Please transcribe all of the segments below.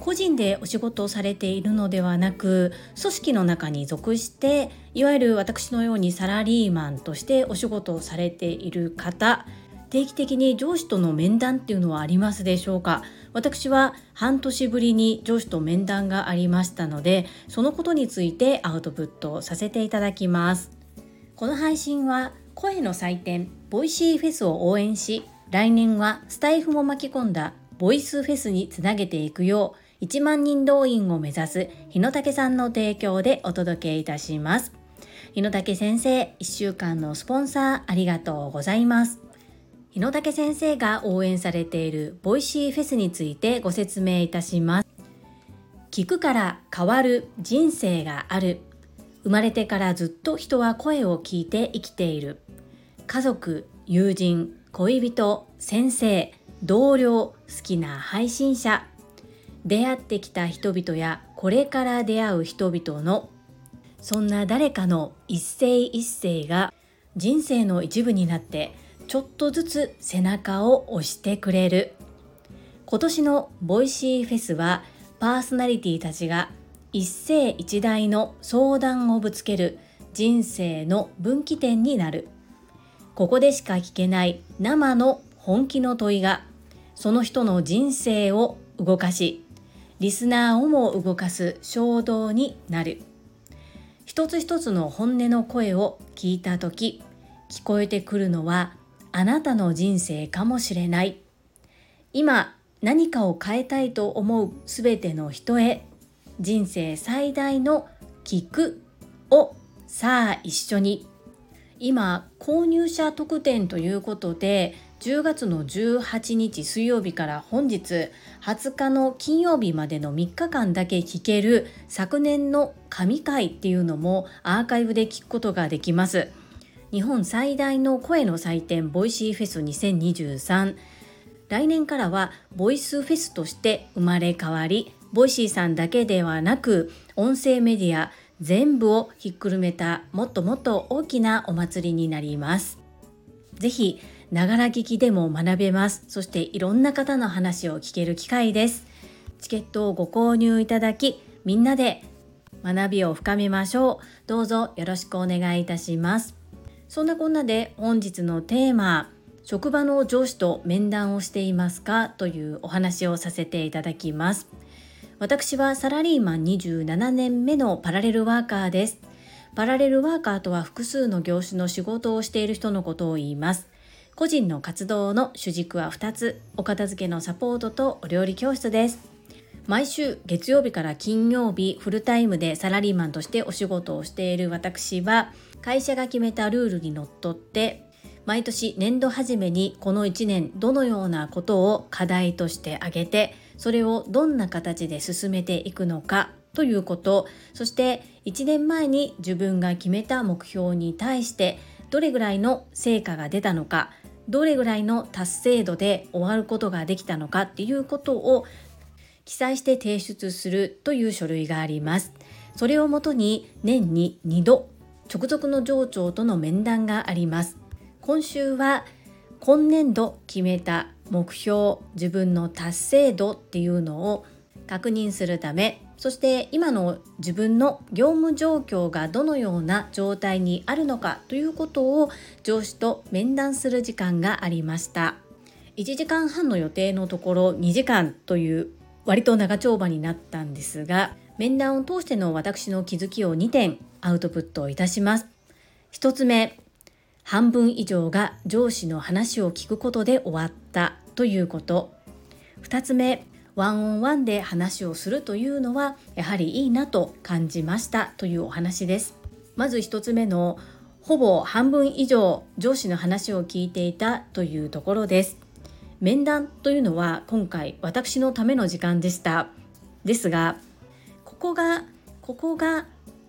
個人でお仕事をされているのではなく組織の中に属していわゆる私のようにサラリーマンとしてお仕事をされている方定期的に上司との面談っていうのはありますでしょうか？私は半年ぶりに上司と面談がありましたのでそのことについてアウトプットさせていただきます。この配信は声の祭典ボイシーフェスを応援し来年はスタイフも巻き込んだボイスフェスにつなげていくよう1万人動員を目指す日野武さんの提供でお届けいたします。日野武先生1週間のスポンサーありがとうございます。日野武先生が応援されているボイシーフェスについてご説明いたします。聞くから変わる人生がある。生まれてからずっと人は声を聞いて生きている。家族友人恋人先生同僚好きな配信者。出会ってきた人々やこれから出会う人々のそんな誰かの一声一声が人生の一部になってちょっとずつ背中を押してくれる。今年のボイシーフェスはパーソナリティたちが一世一代の相談をぶつける人生の分岐点になる。ここでしか聞けない生の本気の問いがその人の人生を動かしリスナーをも動かす衝動になる。一つ一つの本音の声を聞いた時聞こえてくるのはあなたの人生かもしれない。今何かを変えたいと思うすべての人へ人生最大の聞くをさあ一緒に今購入者特典ということで10月の18日水曜日から本日20日の金曜日までの3日間だけ聞ける昨年の神回っていうのもアーカイブで聞くことができます。日本最大の声の祭典ボイシーフェス2023来年からはボイスフェスとして生まれ変わりボイシーさんだけではなく音声メディア全部をひっくるめたもっともっと大きなお祭りになります。ぜひながら聞きでも学べます。そしていろんな方の話を聞ける機会です。チケットをご購入いただき、みんなで学びを深めましょう。どうぞよろしくお願いいたします。そんなこんなで本日のテーマ、職場の上司と面談をしていますか？というお話をさせていただきます。私はサラリーマン27年目のパラレルワーカーです。パラレルワーカーとは複数の業種の仕事をしている人のことを言います。個人の活動の主軸は2つ、お片付けのサポートとお料理教室です。毎週月曜日から金曜日フルタイムでサラリーマンとしてお仕事をしている私は会社が決めたルールにのっとって毎年年度初めにこの1年どのようなことを課題として挙げてそれをどんな形で進めていくのかということそして1年前に自分が決めた目標に対してどれぐらいの成果が出たのかどれぐらいの達成度で終わることができたのかっていうことを記載して提出するという書類があります。それをもとに年に2度直属の上長との面談があります。今週は今年度決めた目標自分の達成度っていうのを確認するためそして今の自分の業務状況がどのような状態にあるのかということを上司と面談する時間がありました。1時間半の予定のところ2時間という割と長丁場になったんですが面談を通しての私の気づきを2点アウトプットいたします。1つ目半分以上が上司の話を聞くことで終わったということ。2つ目ワンオンワンで話をするというのはやはりいいなと感じましたというお話です。まず1つ目のほぼ半分以上上司の話を聞いていたというところです。面談というのは今回私のための時間でした。ですがここがここが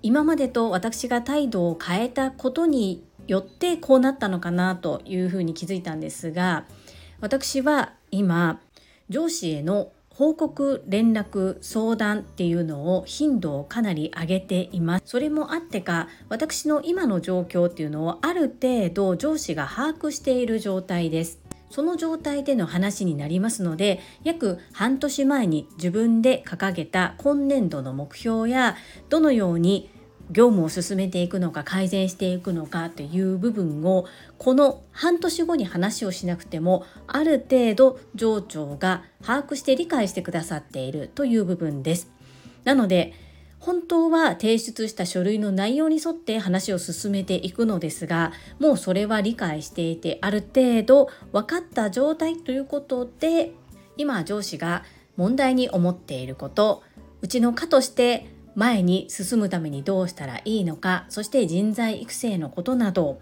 今までと私が態度を変えたことによってこうなったのかなというふうに気づいたんですが私は今上司への報告連絡相談っていうのを頻度をかなり上げています。それもあってか私の今の状況っていうのをある程度上司が把握している状態です。その状態での話になりますので約半年前に自分で掲げた今年度の目標やどのように業務を進めていくのか改善していくのかという部分をこの半年後に話をしなくてもある程度上長が把握して理解してくださっているという部分です。なので本当は提出した書類の内容に沿って話を進めていくのですがもうそれは理解していてある程度分かった状態ということで今上司が問題に思っていることうちの課として前に進むためにどうしたらいいのかそして人材育成のことなど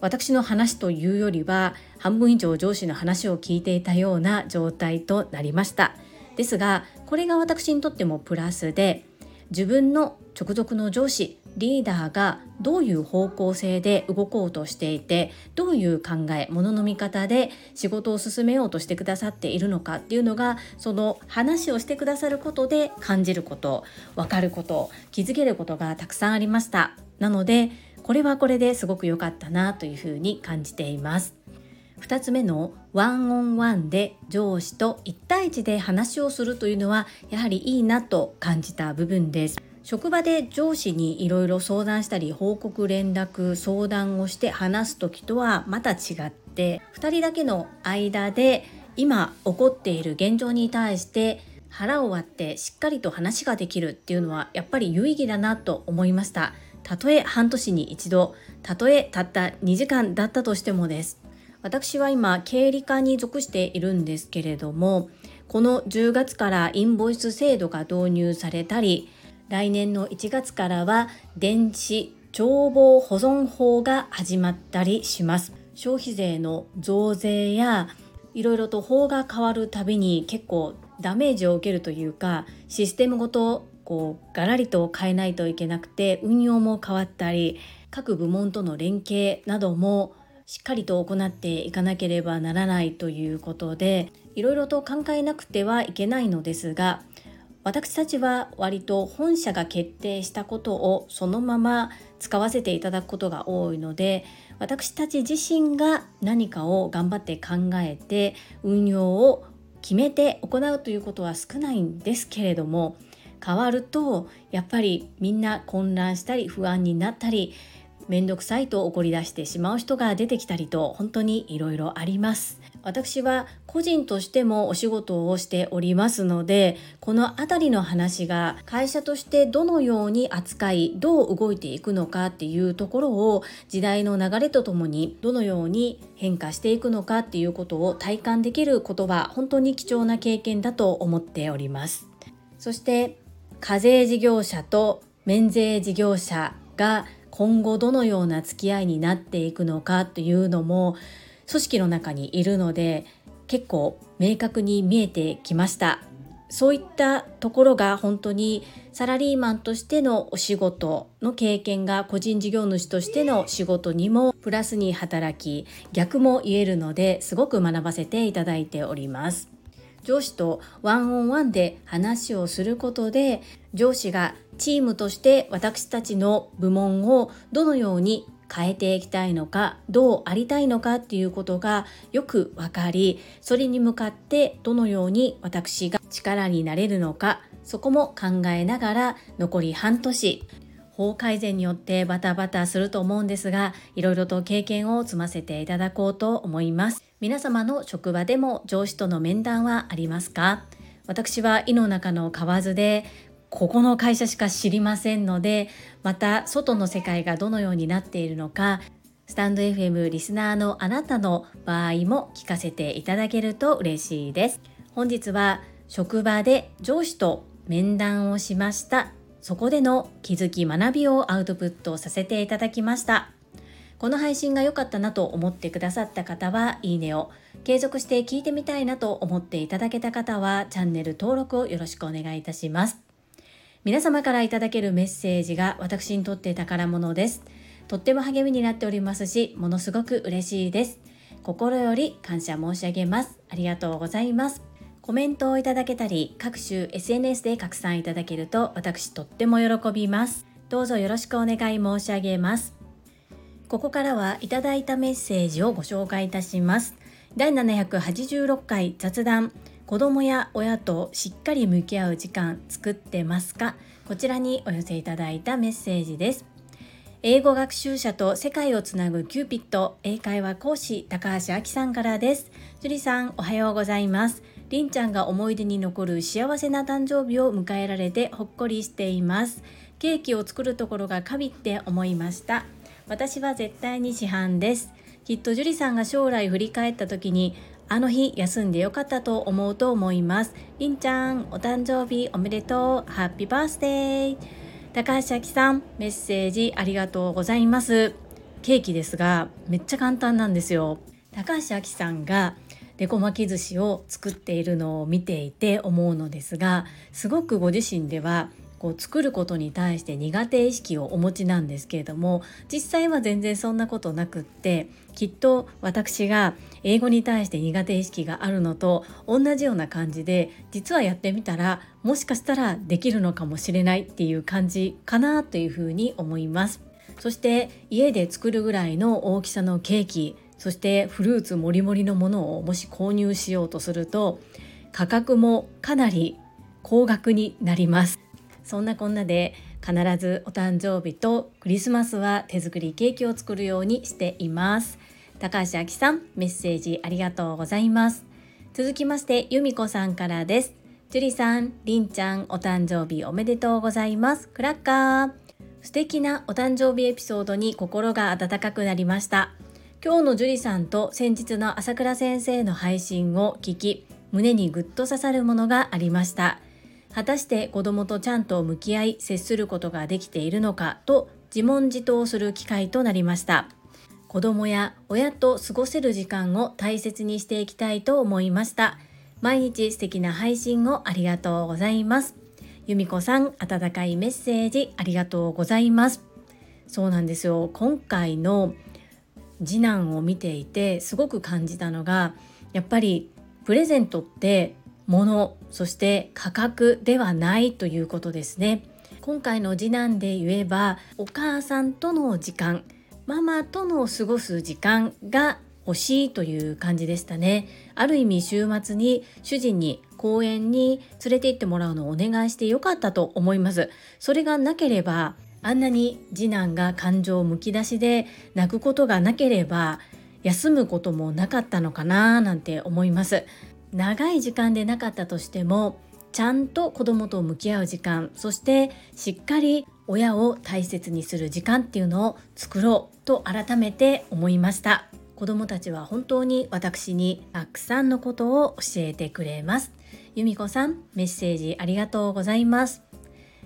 私の話というよりは半分以上上司の話を聞いていたような状態となりました。ですがこれが私にとってもプラスで自分の直属の上司リーダーがどういう方向性で動こうとしていてどういう考えものの見方で仕事を進めようとしてくださっているのかっていうのがその話をしてくださることで感じること分かること気づけることがたくさんありました。なのでこれはこれですごく良かったなというふうに感じています。2つ目のワンオンワンで上司と1対1で話をするというのはやはりいいなと感じた部分です。職場で上司にいろいろ相談したり報告連絡相談をして話す時とはまた違って2人だけの間で今起こっている現状に対して腹を割ってしっかりと話ができるっていうのはやっぱり有意義だなと思いました。たとえ半年に一度たとえたった2時間だったとしてもです。私は今経理課に属しているんですけれどもこの10月からインボイス制度が導入されたり来年の1月からは電子帳簿保存法が始まったりします。消費税の増税やいろいろと法が変わるたびに結構ダメージを受けるというかシステムごとこうガラリと変えないといけなくて運用も変わったり各部門との連携などもしっかりと行っていかなければならないということでいろいろと考えなくてはいけないのですが私たちは割と本社が決定したことをそのまま使わせていただくことが多いので私たち自身が何かを頑張って考えて運用を決めて行うということは少ないんですけれども変わるとやっぱりみんな混乱したり不安になったり面倒くさいと怒り出してしまう人が出てきたりと本当にいろいろあります。私は個人としてもお仕事をしておりますのでこの辺りの話が会社としてどのように扱いどう動いていくのかっていうところを時代の流れとともにどのように変化していくのかっていうことを体感できることは本当に貴重な経験だと思っております。そして課税事業者と免税事業者が今後どのような付き合いになっていくのかというのも組織の中にいるので結構明確に見えてきました。そういったところが本当にサラリーマンとしてのお仕事の経験が個人事業主としての仕事にもプラスに働き逆も言えるのですごく学ばせていただいております。上司とワンオンワンで話をすることで上司がチームとして私たちの部門をどのように変えていきたいのかどうありたいのかっていうことがよく分かりそれに向かってどのように私が力になれるのかそこも考えながら残り半年。法改善によってバタバタすると思うんですがいろいろと経験を積ませていただこうと思います。皆様の職場でも上司との面談はありますか？私は井の中の蛙でここの会社しか知りませんのでまた外の世界がどのようになっているのかスタンド FM リスナーのあなたの場合も聞かせていただけると嬉しいです。本日は職場で上司と面談をしました。そこでの気づき学びをアウトプットさせていただきました。この配信が良かったなと思ってくださった方はいいねを継続して聞いてみたいなと思っていただけた方はチャンネル登録をよろしくお願いいたします。皆様からいただけるメッセージが私にとって宝物です。とっても励みになっておりますし、ものすごく嬉しいです。心より感謝申し上げます。ありがとうございます。コメントをいただけたり、各種 SNS で拡散いただけると私とっても喜びます。どうぞよろしくお願い申し上げます。ここからはいただいたメッセージをご紹介いたします。第786回雑談子供や親としっかり向き合う時間作ってますか？こちらにお寄せいただいたメッセージです。英語学習者と世界をつなぐキューピット英会話講師高橋明さんからです。樹里さんおはようございます。りんちゃんが思い出に残る幸せな誕生日を迎えられてほっこりしています。ケーキを作るところが神って思いました。私は絶対に市販です。きっと樹里さんが将来振り返った時にあの日休んでよかったと思うと思います。りんちゃんお誕生日おめでとう。ハッピーバースデー高橋明さんメッセージありがとうございます。ケーキですがめっちゃ簡単なんですよ。高橋明さんがデコ巻き寿司を作っているのを見ていて思うのですがすごくご自身ではこう作ることに対して苦手意識をお持ちなんですけれども実際は全然そんなことなくってきっと私が英語に対して苦手意識があるのと同じような感じで実はやってみたらもしかしたらできるのかもしれないっていう感じかなというふうに思います。そして家で作るぐらいの大きさのケーキそしてフルーツもりもりのものをもし購入しようとすると価格もかなり高額になりますそんなこんなで必ずお誕生日とクリスマスは手作りケーキを作るようにしています高橋明さんメッセージありがとうございます。続きまして由美子さんからです。樹里さん、りんちゃんお誕生日おめでとうございます。クラッカー。素敵なお誕生日エピソードに心が温かくなりました。今日の樹里さんと先日の朝倉先生の配信を聞き胸にぐっと刺さるものがありました。果たして子供とちゃんと向き合い接することができているのかと自問自答する機会となりました。子供や親と過ごせる時間を大切にしていきたいと思いました。毎日素敵な配信をありがとうございます。由美子さん温かいメッセージありがとうございます。そうなんですよ。今回の次男を見ていてすごく感じたのがやっぱりプレゼントって物そして価格ではないということですね。今回の次男で言えばお母さんとの時間。ママとの過ごす時間が欲しいという感じでしたね。ある意味週末に主人に公園に連れて行ってもらうのをお願いしてよかったと思います。それがなければあんなに次男が感情をむき出しで泣くことがなければ休むこともなかったのかななんて思います。長い時間でなかったとしてもちゃんと子供と向き合う時間そしてしっかり親を大切にする時間っていうのを作ろうと改めて思いました。子供たちは本当に私にたくさんのことを教えてくれます。由美子さんメッセージありがとうございます。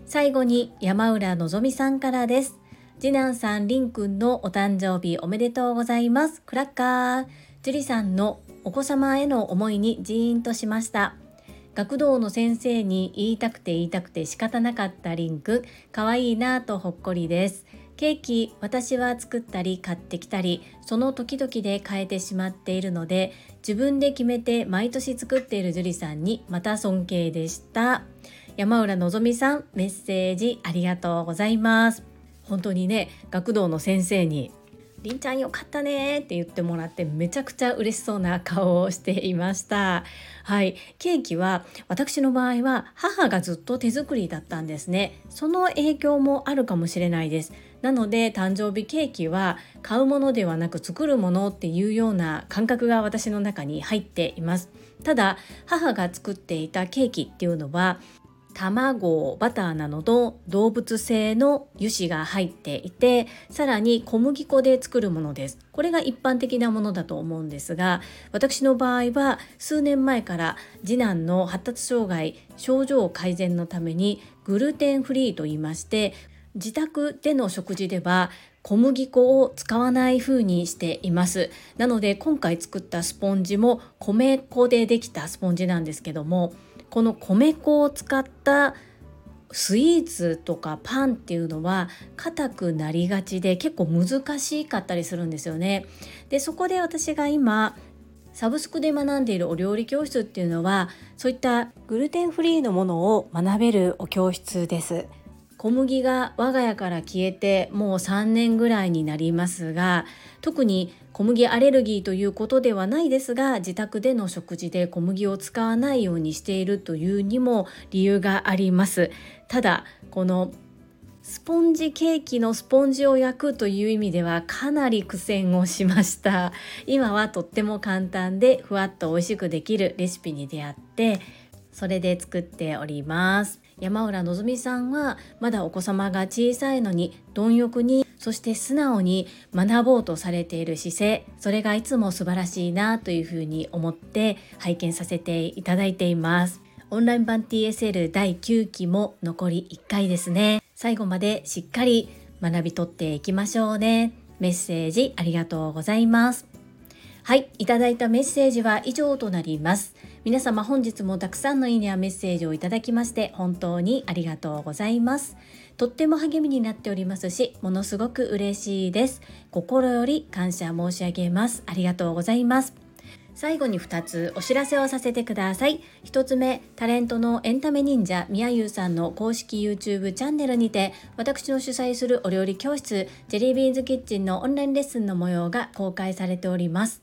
最後に山浦のぞみさんからです。次男さんりんくんのお誕生日おめでとうございます。クラッカー。樹里さんのお子様への思いにジーンとしました。学童の先生に言いたくて言いたくて仕方なかったリンク可愛いなとほっこりです。ケーキ私は作ったり買ってきたりその時々で変えてしまっているので自分で決めて毎年作っている樹里さんにまた尊敬でした。山浦のぞみさんメッセージありがとうございます。本当にね学童の先生にりんちゃんよかったねって言ってもらってめちゃくちゃ嬉しそうな顔をしていました。はい。ケーキは私の場合は母がずっと手作りだったんですね。その影響もあるかもしれないです。なので誕生日ケーキは買うものではなく作るものっていうような感覚が私の中に入っています。ただ母が作っていたケーキっていうのは卵バターなどの動物性の油脂が入っていてさらに小麦粉で作るものです。これが一般的なものだと思うんですが私の場合は数年前から次男の発達障害症状改善のためにグルテンフリーと言いまして自宅での食事では小麦粉を使わない風にしています。なので今回作ったスポンジも米粉でできたスポンジなんですけどもこの米粉を使ったスイーツとかパンっていうのは硬くなりがちで結構難しかったりするんですよね。でそこで私が今サブスクで学んでいるお料理教室っていうのはそういったグルテンフリーのものを学べるお教室です。小麦が我が家から消えてもう3年ぐらいになりますが特に小麦アレルギーということではないですが自宅での食事で小麦を使わないようにしているというにも理由があります。ただこのスポンジケーキのスポンジを焼くという意味ではかなり苦戦をしました。今はとっても簡単でふわっと美味しくできるレシピに出会ってそれで作っております。山浦のぞみさんはまだお子様が小さいのに貪欲にそして素直に学ぼうとされている姿勢それがいつも素晴らしいなというふうに思って拝見させていただいています。オンライン版 TSL 第9期も残り1回ですね。最後までしっかり学び取っていきましょうね。メッセージありがとうございます。はい、いただいたメッセージは以上となります。皆様本日もたくさんのいいねやメッセージをいただきまして本当にありがとうございます。とっても励みになっておりますし、ものすごく嬉しいです。心より感謝申し上げます。ありがとうございます。最後に2つお知らせをさせてください。1つ目、タレントのエンタメ忍者みやゆうさんの公式 YouTube チャンネルにて、私の主催するお料理教室、ジェリービーンズキッチンのオンラインレッスンの模様が公開されております。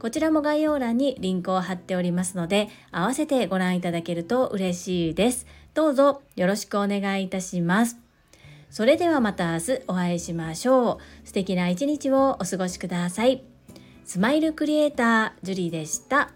こちらも概要欄にリンクを貼っておりますので、合わせてご覧いただけると嬉しいです。どうぞよろしくお願いいたします。それではまた明日お会いしましょう。素敵な一日をお過ごしください。スマイルクリエイター、ジュリーでした。